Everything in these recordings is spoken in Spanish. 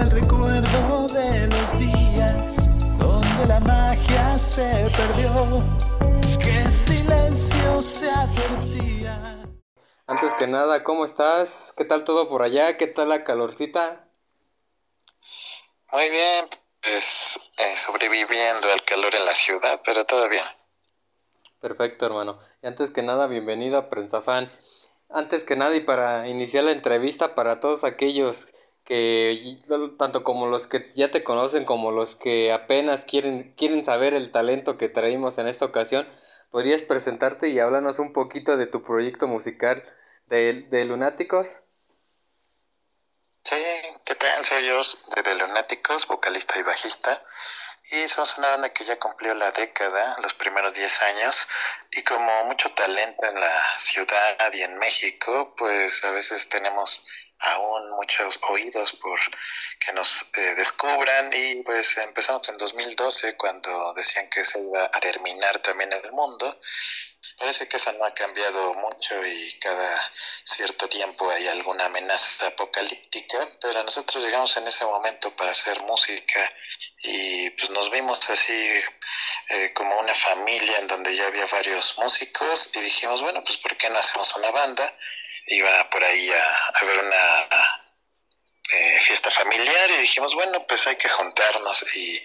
El recuerdo de los días donde la magia se perdió. Que silencio se advertía. Antes que nada, ¿cómo estás? ¿Qué tal todo por allá? ¿Qué tal la calorcita? Muy bien, pues eh, sobreviviendo al calor en la ciudad, pero todo bien. Perfecto, hermano. Y antes que nada, bienvenido a Prensa Fan. Antes que nada y para iniciar la entrevista para todos aquellos que tanto como los que ya te conocen como los que apenas quieren quieren saber el talento que traímos en esta ocasión, podrías presentarte y hablarnos un poquito de tu proyecto musical de, de Lunáticos. Sí, ¿qué tal? Soy yo de Lunáticos, vocalista y bajista. Y somos una banda que ya cumplió la década, los primeros 10 años. Y como mucho talento en la ciudad y en México, pues a veces tenemos aún muchos oídos por que nos eh, descubran y pues empezamos en 2012 cuando decían que se iba a terminar también el mundo. Parece que eso no ha cambiado mucho y cada cierto tiempo hay alguna amenaza apocalíptica, pero nosotros llegamos en ese momento para hacer música y pues nos vimos así eh, como una familia en donde ya había varios músicos y dijimos, bueno, pues ¿por qué no hacemos una banda? Iba por ahí a, a ver una eh, fiesta familiar y dijimos, bueno, pues hay que juntarnos y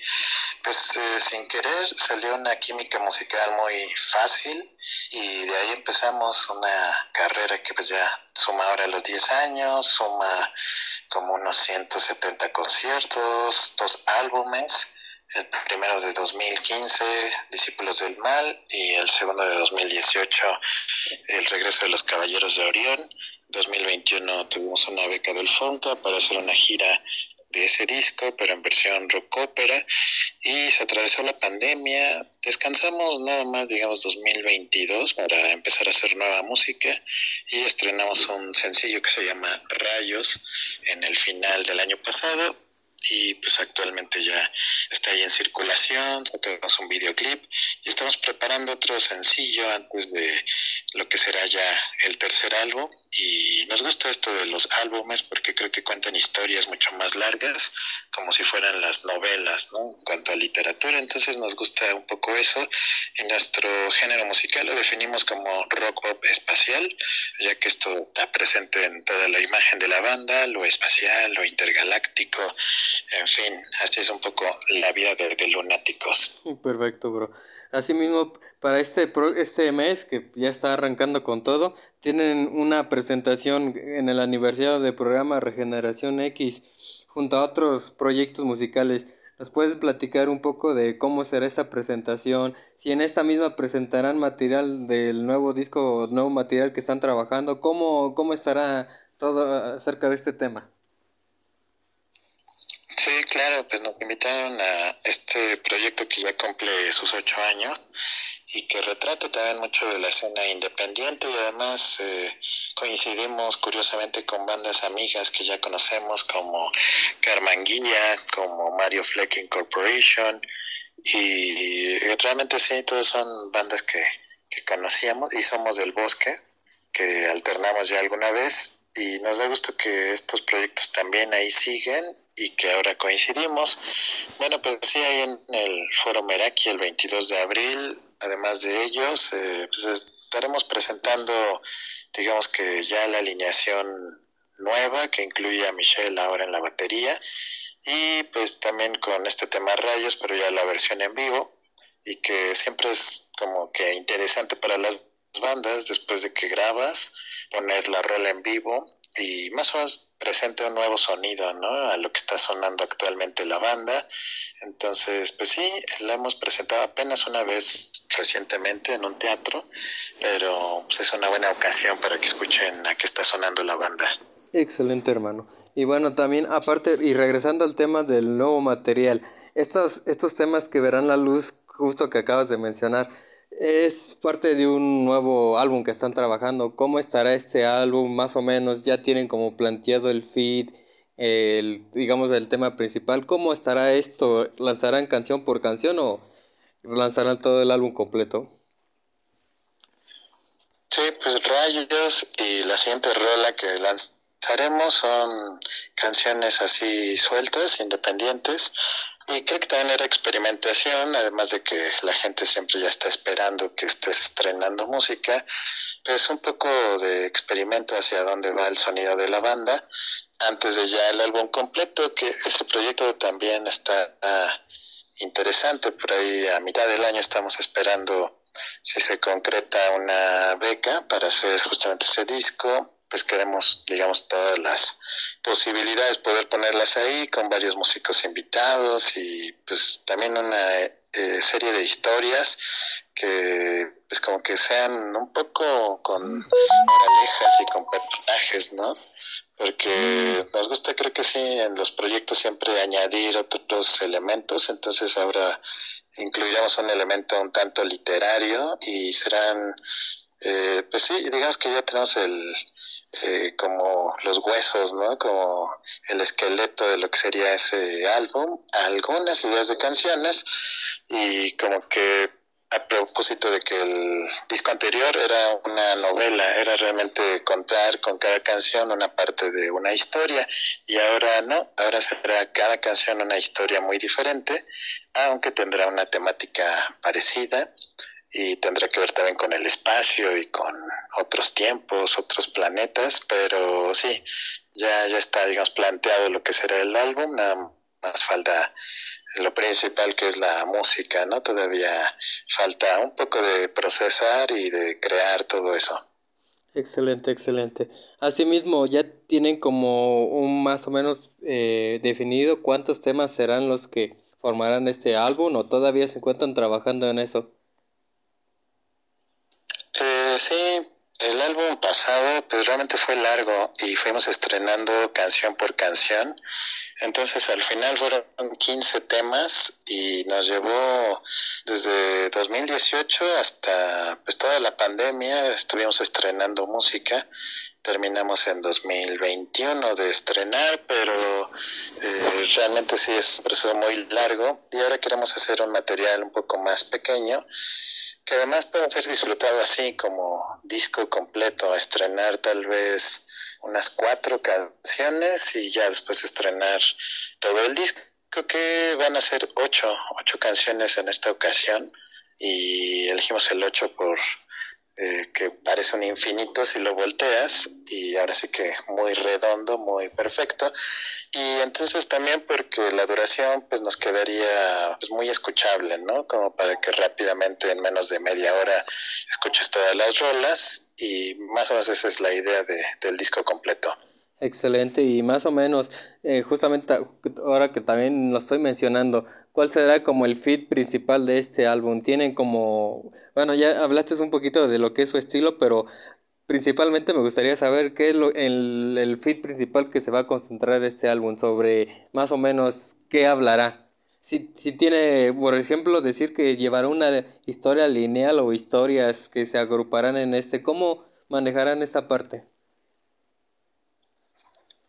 pues eh, sin querer salió una química musical muy fácil y de ahí empezamos una carrera que pues ya suma ahora los 10 años, suma como unos 170 conciertos, dos álbumes el primero de 2015, Discípulos del Mal, y el segundo de 2018, El Regreso de los Caballeros de Orión. 2021 tuvimos una beca del FONCA para hacer una gira de ese disco, pero en versión rock ópera, y se atravesó la pandemia, descansamos nada más, digamos, 2022 para empezar a hacer nueva música, y estrenamos un sencillo que se llama Rayos en el final del año pasado, y pues actualmente ya está ahí en circulación, tenemos un videoclip y estamos preparando otro sencillo antes de lo que será ya el tercer álbum y nos gusta esto de los álbumes porque creo que cuentan historias mucho más largas como si fueran las novelas, ¿no? En cuanto a literatura, entonces nos gusta un poco eso y nuestro género musical lo definimos como rock pop espacial, ya que esto está presente en toda la imagen de la banda, lo espacial, lo intergaláctico, en fin, así es un poco la vida de, lunáticos. Perfecto, bro. Asimismo, para este, este mes que ya está arrancando con todo, tienen una presentación en el aniversario del programa Regeneración X junto a otros proyectos musicales. ¿Nos puedes platicar un poco de cómo será esta presentación? Si en esta misma presentarán material del nuevo disco nuevo material que están trabajando, ¿cómo, cómo estará todo acerca de este tema? Sí, claro, pues nos invitaron a este proyecto que ya cumple sus ocho años y que retrata también mucho de la escena independiente y además eh, coincidimos curiosamente con bandas amigas que ya conocemos como Carmanguilla, como Mario Flecking Corporation y realmente sí, todos son bandas que, que conocíamos y somos del bosque, que alternamos ya alguna vez y nos da gusto que estos proyectos también ahí siguen y que ahora coincidimos. Bueno, pues sí, ahí en el Foro Meraki el 22 de abril, además de ellos, eh, pues estaremos presentando, digamos que ya la alineación nueva que incluye a Michelle ahora en la batería y pues también con este tema rayos, pero ya la versión en vivo y que siempre es como que interesante para las bandas después de que grabas, poner la rola en vivo y más o menos presenta un nuevo sonido, ¿no? A lo que está sonando actualmente la banda. Entonces, pues sí, la hemos presentado apenas una vez recientemente en un teatro, pero pues, es una buena ocasión para que escuchen a qué está sonando la banda. Excelente, hermano. Y bueno, también aparte, y regresando al tema del nuevo material, estos, estos temas que verán la luz justo que acabas de mencionar, es parte de un nuevo álbum que están trabajando. ¿Cómo estará este álbum? Más o menos, ya tienen como planteado el feed, el, digamos, el tema principal. ¿Cómo estará esto? ¿Lanzarán canción por canción o lanzarán todo el álbum completo? Sí, pues Rayos y la siguiente rola que lanzaremos son canciones así sueltas, independientes. Y creo que también era experimentación, además de que la gente siempre ya está esperando que estés estrenando música, pues un poco de experimento hacia dónde va el sonido de la banda, antes de ya el álbum completo, que ese proyecto también está ah, interesante, por ahí a mitad del año estamos esperando si se concreta una beca para hacer justamente ese disco, pues queremos, digamos, todas las posibilidades, poder ponerlas ahí con varios músicos invitados y pues también una eh, serie de historias que pues como que sean un poco con moralejas y con personajes, ¿no? Porque nos gusta, creo que sí, en los proyectos siempre añadir otros elementos, entonces ahora incluiremos un elemento un tanto literario y serán, eh, pues sí, digamos que ya tenemos el, eh, como los huesos, ¿no? Como el esqueleto de lo que sería ese álbum, algunas ideas de canciones y como que a propósito de que el disco anterior era una novela, era realmente contar con cada canción una parte de una historia y ahora no, ahora será cada canción una historia muy diferente, aunque tendrá una temática parecida y tendrá que ver también con el espacio y con otros tiempos, otros planetas, pero sí, ya, ya está, digamos, planteado lo que será el álbum, nada más falta lo principal que es la música, ¿no? Todavía falta un poco de procesar y de crear todo eso. Excelente, excelente. Asimismo, ¿ya tienen como un más o menos eh, definido cuántos temas serán los que formarán este álbum o todavía se encuentran trabajando en eso? Eh, sí, el álbum pasado pues realmente fue largo y fuimos estrenando canción por canción. Entonces al final fueron 15 temas y nos llevó desde 2018 hasta pues toda la pandemia, estuvimos estrenando música. Terminamos en 2021 de estrenar, pero eh, realmente sí es un proceso muy largo y ahora queremos hacer un material un poco más pequeño que además puede ser disfrutado así como disco completo, estrenar tal vez unas cuatro canciones y ya después estrenar todo el disco. Que van a ser ocho, ocho canciones en esta ocasión y elegimos el ocho por eh, que parece un infinito si lo volteas y ahora sí que muy redondo, muy perfecto. Y entonces también porque la duración pues nos quedaría pues, muy escuchable, ¿no? Como para que rápidamente en menos de media hora escuches todas las rolas y más o menos esa es la idea de, del disco completo. Excelente y más o menos, eh, justamente ahora que también lo estoy mencionando, ¿cuál será como el feed principal de este álbum? Tienen como, bueno, ya hablaste un poquito de lo que es su estilo, pero principalmente me gustaría saber qué es lo, el, el feed principal que se va a concentrar este álbum, sobre más o menos qué hablará. Si, si tiene, por ejemplo, decir que llevará una historia lineal o historias que se agruparán en este, ¿cómo manejarán esta parte?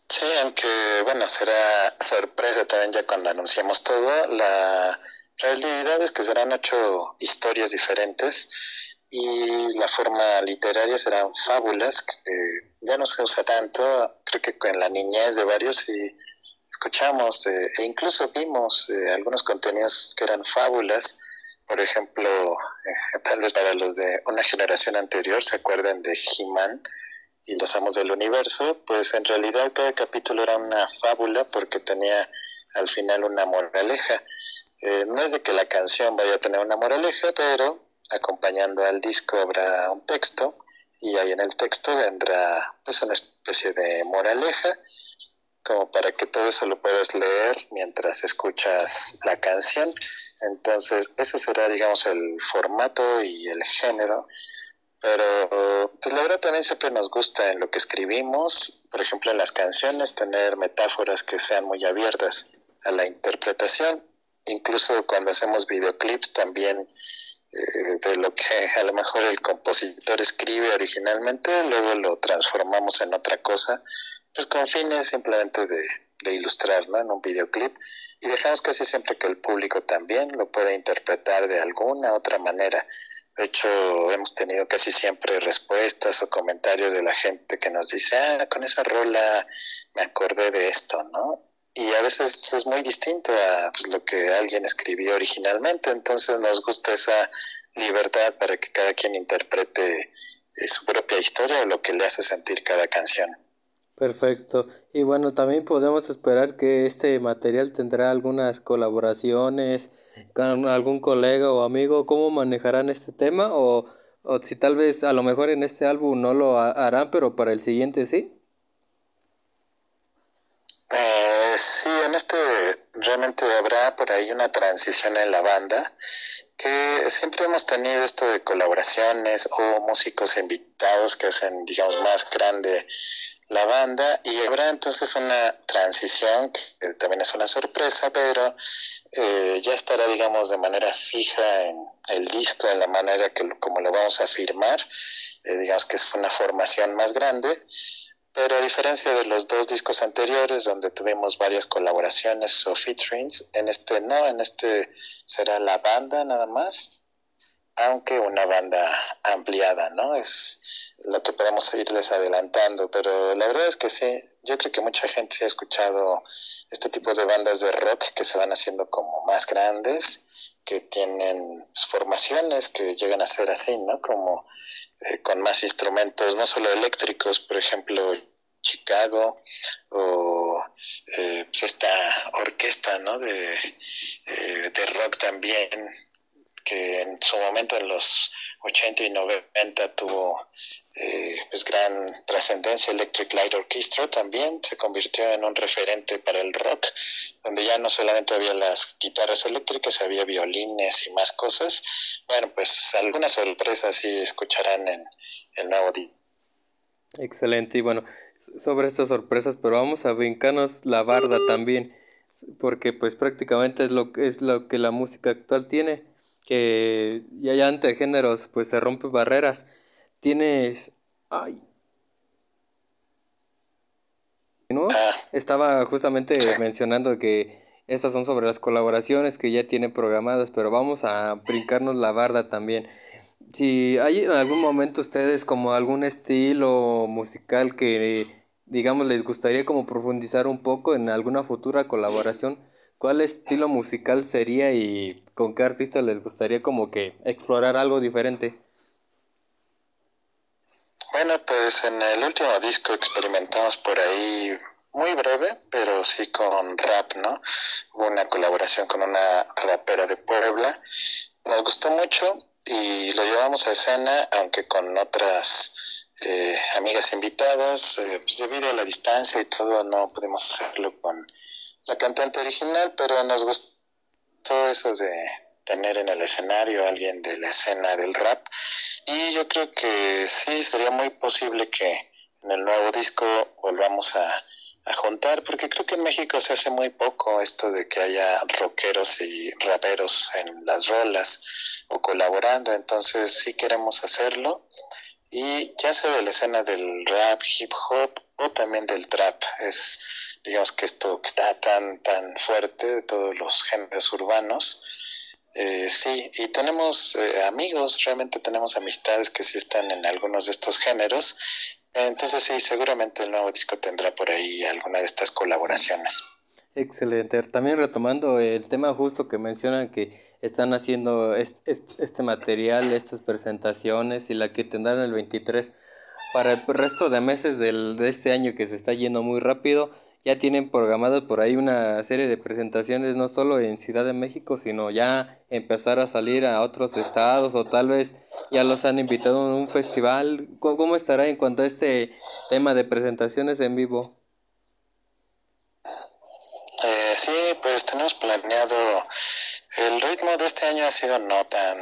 Sí, aunque bueno, será sorpresa también ya cuando anunciamos todo. La realidad es que serán ocho historias diferentes y la forma literaria serán fábulas que ya no se usa tanto, creo que con la niñez de varios y escuchamos eh, e incluso vimos eh, algunos contenidos que eran fábulas, por ejemplo, eh, tal vez para los de una generación anterior se acuerdan de He-Man, y Los Amos del Universo, pues en realidad cada capítulo era una fábula porque tenía al final una moraleja. Eh, no es de que la canción vaya a tener una moraleja, pero acompañando al disco habrá un texto y ahí en el texto vendrá pues una especie de moraleja como para que todo eso lo puedas leer mientras escuchas la canción. Entonces, ese será, digamos, el formato y el género. Pero, pues la verdad también siempre nos gusta en lo que escribimos, por ejemplo, en las canciones, tener metáforas que sean muy abiertas a la interpretación. Incluso cuando hacemos videoclips también eh, de lo que a lo mejor el compositor escribe originalmente, luego lo transformamos en otra cosa pues con fines simplemente de, ilustrar, ¿no? En un videoclip y dejamos casi siempre que el público también lo pueda interpretar de alguna otra manera. De hecho, hemos tenido casi siempre respuestas o comentarios de la gente que nos dice, ah, con esa rola me acordé de esto, ¿no? Y a veces es muy distinto a pues, lo que alguien escribió originalmente, entonces nos gusta esa libertad para que cada quien interprete eh, su propia historia o lo que le hace sentir cada canción. Perfecto. Y bueno, también podemos esperar que este material tendrá algunas colaboraciones con algún colega o amigo. ¿Cómo manejarán este tema? O, o si tal vez a lo mejor en este álbum no lo harán, pero para el siguiente sí. Eh, sí, en este realmente habrá por ahí una transición en la banda que siempre hemos tenido esto de colaboraciones o músicos invitados que hacen, digamos, más grande la banda y habrá entonces una transición que también es una sorpresa, pero eh, ya estará, digamos, de manera fija en el disco, en la manera que como lo vamos a firmar, eh, digamos que es una formación más grande, pero a diferencia de los dos discos anteriores donde tuvimos varias colaboraciones o featurings, en este no, en este será la banda nada más, aunque una banda ampliada, ¿no? Es lo que podemos irles adelantando, pero la verdad es que sí, yo creo que mucha gente sí ha escuchado este tipo de bandas de rock que se van haciendo como más grandes, que tienen formaciones que llegan a ser así, ¿no? Como eh, con más instrumentos, no solo eléctricos, por ejemplo, Chicago o eh, pues esta orquesta, ¿no? De, eh, de rock también que en su momento en los 80 y 90 tuvo eh, pues gran trascendencia Electric Light Orchestra también se convirtió en un referente para el rock donde ya no solamente había las guitarras eléctricas había violines y más cosas. Bueno pues algunas sorpresas sí escucharán en el nuevo día excelente y bueno sobre estas sorpresas pero vamos a brincarnos la barda también porque pues prácticamente es lo es lo que la música actual tiene que ya, entre géneros pues se rompen barreras. Tienes... Ay. ¿No? Ah. Estaba justamente mencionando que estas son sobre las colaboraciones que ya tienen programadas, pero vamos a brincarnos la barda también. Si hay en algún momento ustedes como algún estilo musical que digamos les gustaría como profundizar un poco en alguna futura colaboración, ¿Cuál estilo musical sería y con qué artista les gustaría como que explorar algo diferente? Bueno, pues en el último disco experimentamos por ahí muy breve, pero sí con rap, ¿no? Hubo una colaboración con una rapera de Puebla. Nos gustó mucho y lo llevamos a escena, aunque con otras eh, amigas invitadas, eh, pues debido a la distancia y todo, no pudimos hacerlo con la cantante original, pero nos gustó eso de tener en el escenario a alguien de la escena del rap. Y yo creo que sí, sería muy posible que en el nuevo disco volvamos a, a juntar, porque creo que en México se hace muy poco esto de que haya rockeros y raperos en las rolas o colaborando, entonces sí queremos hacerlo. Y ya sea de la escena del rap, hip hop o también del trap, es digamos que esto que está tan, tan fuerte de todos los géneros urbanos. Eh, sí, y tenemos eh, amigos, realmente tenemos amistades que sí están en algunos de estos géneros. Entonces sí, seguramente el nuevo disco tendrá por ahí alguna de estas colaboraciones. Excelente. También retomando el tema justo que mencionan que están haciendo este, este material, estas presentaciones y la que tendrán el 23 para el resto de meses del, de este año que se está yendo muy rápido, ya tienen programadas por ahí una serie de presentaciones no solo en Ciudad de México, sino ya empezar a salir a otros estados o tal vez ya los han invitado a un festival. ¿Cómo estará en cuanto a este tema de presentaciones en vivo? Eh, sí, pues tenemos planeado, el ritmo de este año ha sido no tan,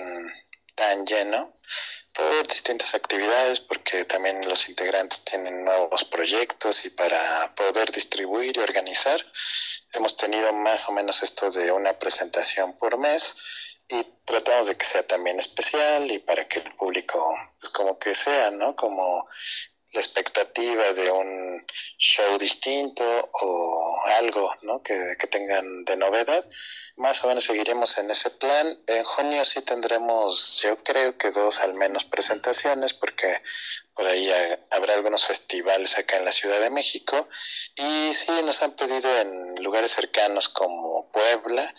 tan lleno, por distintas actividades, porque también los integrantes tienen nuevos proyectos y para poder distribuir y organizar, hemos tenido más o menos esto de una presentación por mes y tratamos de que sea también especial y para que el público, pues como que sea, ¿no? Como la expectativa de un show distinto o algo, ¿no? Que, que tengan de novedad más o menos seguiremos en ese plan. En junio sí tendremos, yo creo que dos al menos presentaciones, porque por ahí habrá algunos festivales acá en la Ciudad de México. Y sí, nos han pedido en lugares cercanos como Puebla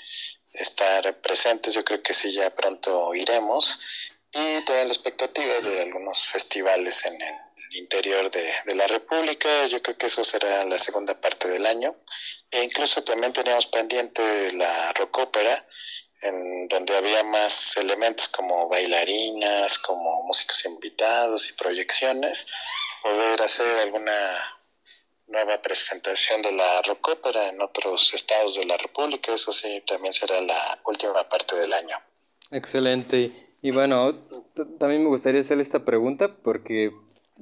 estar presentes. Yo creo que sí, ya pronto iremos. Y toda la expectativa de algunos festivales en el interior de, la República. Yo creo que eso será la segunda parte del año. E incluso también teníamos pendiente la rockópera, en donde había más elementos como bailarinas, como músicos invitados y proyecciones, poder hacer alguna nueva presentación de la rockópera en otros estados de la República, eso sí, también será la última parte del año. Excelente. Y bueno, también me gustaría hacerle esta pregunta porque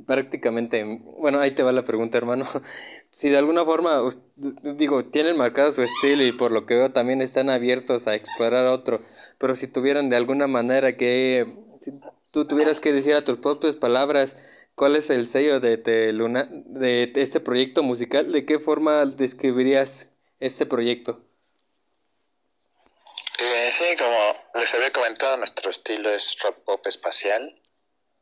prácticamente, bueno, ahí te va la pregunta, hermano. Si de alguna forma, digo, tienen marcado su estilo y por lo que veo también están abiertos a explorar otro, pero si tuvieran de alguna manera que, si tú tuvieras que decir a tus propias palabras cuál es el sello de, de, Luna, de este proyecto musical, ¿de qué forma describirías este proyecto? Eh, sí, como les había comentado, nuestro estilo es rock pop espacial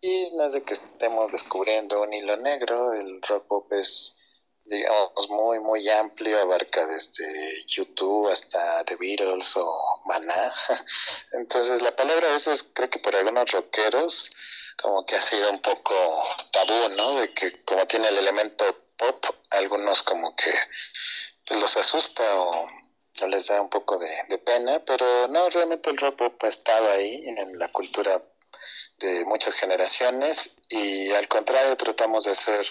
y no es de que estemos descubriendo un hilo negro, el rock pop es, digamos, muy, muy amplio, abarca desde YouTube hasta The Beatles o Maná. Entonces, la palabra a veces creo que por algunos rockeros como que ha sido un poco tabú, ¿no? De que como tiene el elemento pop, algunos como que pues, los asusta o, les da un poco de, de pena, pero no, realmente el rock pop ha estado ahí en la cultura de muchas generaciones y al contrario tratamos de hacer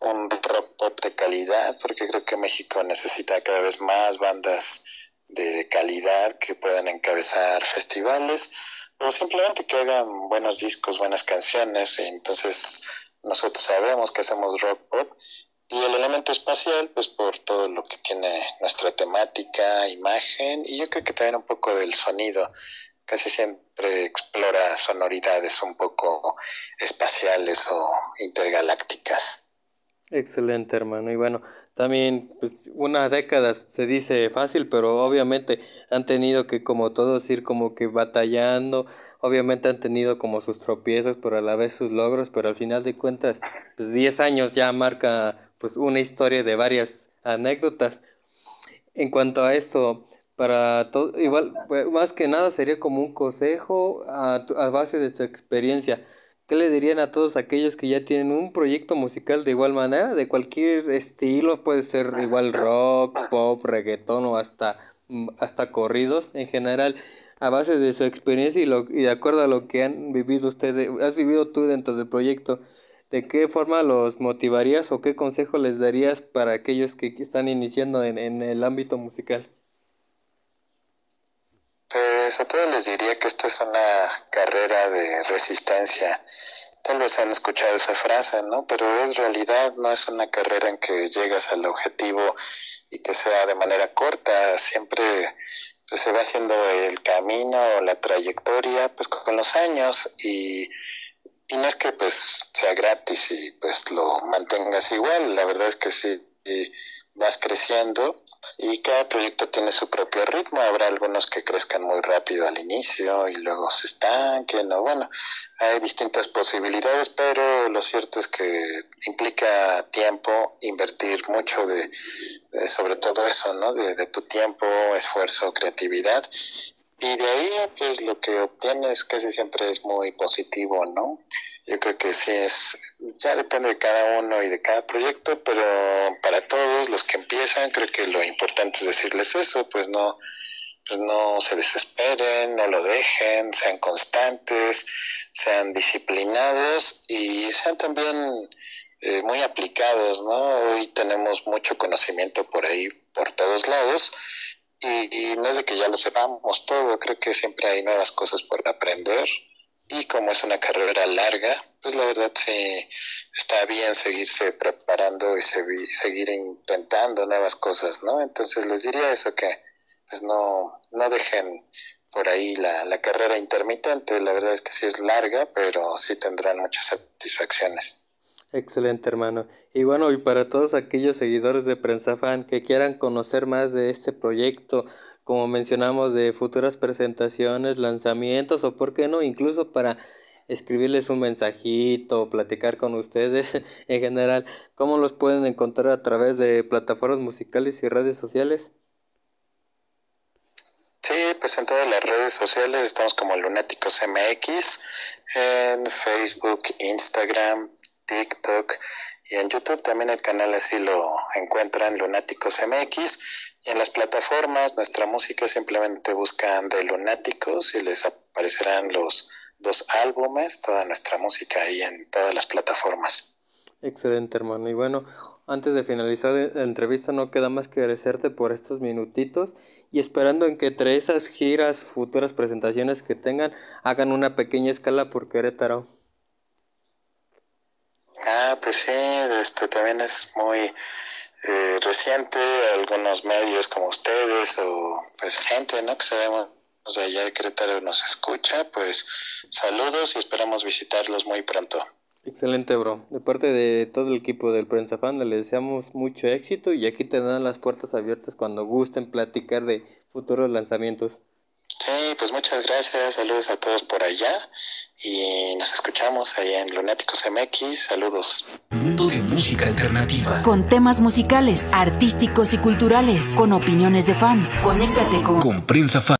un rock pop de calidad porque creo que México necesita cada vez más bandas de calidad que puedan encabezar festivales o simplemente que hagan buenos discos, buenas canciones. Entonces nosotros sabemos que hacemos rock pop y el elemento espacial pues por todo lo que tiene nuestra temática, imagen y yo creo que también un poco del sonido casi siempre explora sonoridades un poco espaciales o intergalácticas. Excelente, hermano. Y bueno, también pues una década se dice fácil, pero obviamente han tenido que como todos ir como que batallando, obviamente han tenido como sus tropiezos, pero a la vez sus logros, pero al final de cuentas, pues 10 años ya marca pues una historia de varias anécdotas. En cuanto a esto, para todo, igual, pues, más que nada sería como un consejo a, a base de su experiencia. ¿Qué le dirían a todos aquellos que ya tienen un proyecto musical de igual manera, de cualquier estilo, puede ser igual rock, pop, reggaetón o hasta, mm, hasta corridos en general, a base de su experiencia y, lo, y de acuerdo a lo que han vivido ustedes, has vivido tú dentro del proyecto, ¿de qué forma los motivarías o qué consejo les darías para aquellos que están iniciando en, en el ámbito musical? Pues a todos les diría que esta es una carrera de resistencia. Tal vez han escuchado esa frase, ¿no? Pero es realidad, no es una carrera en que llegas al objetivo y que sea de manera corta. Siempre pues, se va haciendo el camino la trayectoria pues con los años y, y no es que pues sea gratis y pues lo mantengas igual. La verdad es que sí vas creciendo y cada proyecto tiene su propio ritmo. Habrá algunos que crezcan muy rápido al inicio y luego se estanquen o bueno, hay distintas posibilidades, pero lo cierto es que implica tiempo, invertir mucho de, sobre todo eso, ¿no? De, de tu tiempo, esfuerzo, creatividad. Y de ahí, pues lo que obtienes casi siempre es muy positivo, ¿no? Yo creo que sí es, ya depende de cada uno y de cada proyecto, pero para todos los que empiezan, creo que lo importante es decirles eso, pues no, pues no se desesperen, no lo dejen, sean constantes, sean disciplinados y sean también eh, muy aplicados, ¿no? Hoy tenemos mucho conocimiento por ahí, por todos lados, y, y, no es de que ya lo sepamos todo, creo que siempre hay nuevas cosas por aprender y como es una carrera larga, pues la verdad sí está bien seguirse preparando y seguir intentando nuevas cosas, ¿no? Entonces les diría eso que pues no, no dejen por ahí la, la carrera intermitente, la verdad es que sí es larga, pero sí tendrán muchas satisfacciones. Excelente, hermano. Y bueno, y para todos aquellos seguidores de Prensa Fan que quieran conocer más de este proyecto, como mencionamos, de futuras presentaciones, lanzamientos o, por qué no, incluso para escribirles un mensajito o platicar con ustedes en general, ¿cómo los pueden encontrar a través de plataformas musicales y redes sociales? Sí, pues en todas las redes sociales estamos como Lunáticos MX, en Facebook, Instagram, TikTok y en YouTube también el canal así lo encuentran Lunáticos MX y en las plataformas nuestra música simplemente buscan de Lunáticos y les aparecerán los dos álbumes, toda nuestra música ahí en todas las plataformas. Excelente hermano y bueno, antes de finalizar la entrevista no queda más que agradecerte por estos minutitos y esperando en que entre esas giras, futuras presentaciones que tengan, hagan una pequeña escala por Querétaro. Ah, pues sí, este también es muy eh, reciente, algunos medios como ustedes o pues gente, ¿no? Que sabemos de allá de Querétaro nos escucha, pues saludos y esperamos visitarlos muy pronto. Excelente, bro. De parte de todo el equipo del Prensa Fan, le deseamos mucho éxito y aquí te dan las puertas abiertas cuando gusten platicar de futuros lanzamientos. Sí, pues muchas gracias, saludos a todos por allá y nos escuchamos ahí en Lunáticos MX, saludos. Mundo de música alternativa. Con temas musicales, artísticos y culturales, con opiniones de fans. Conéctate con, con Prensa Fan.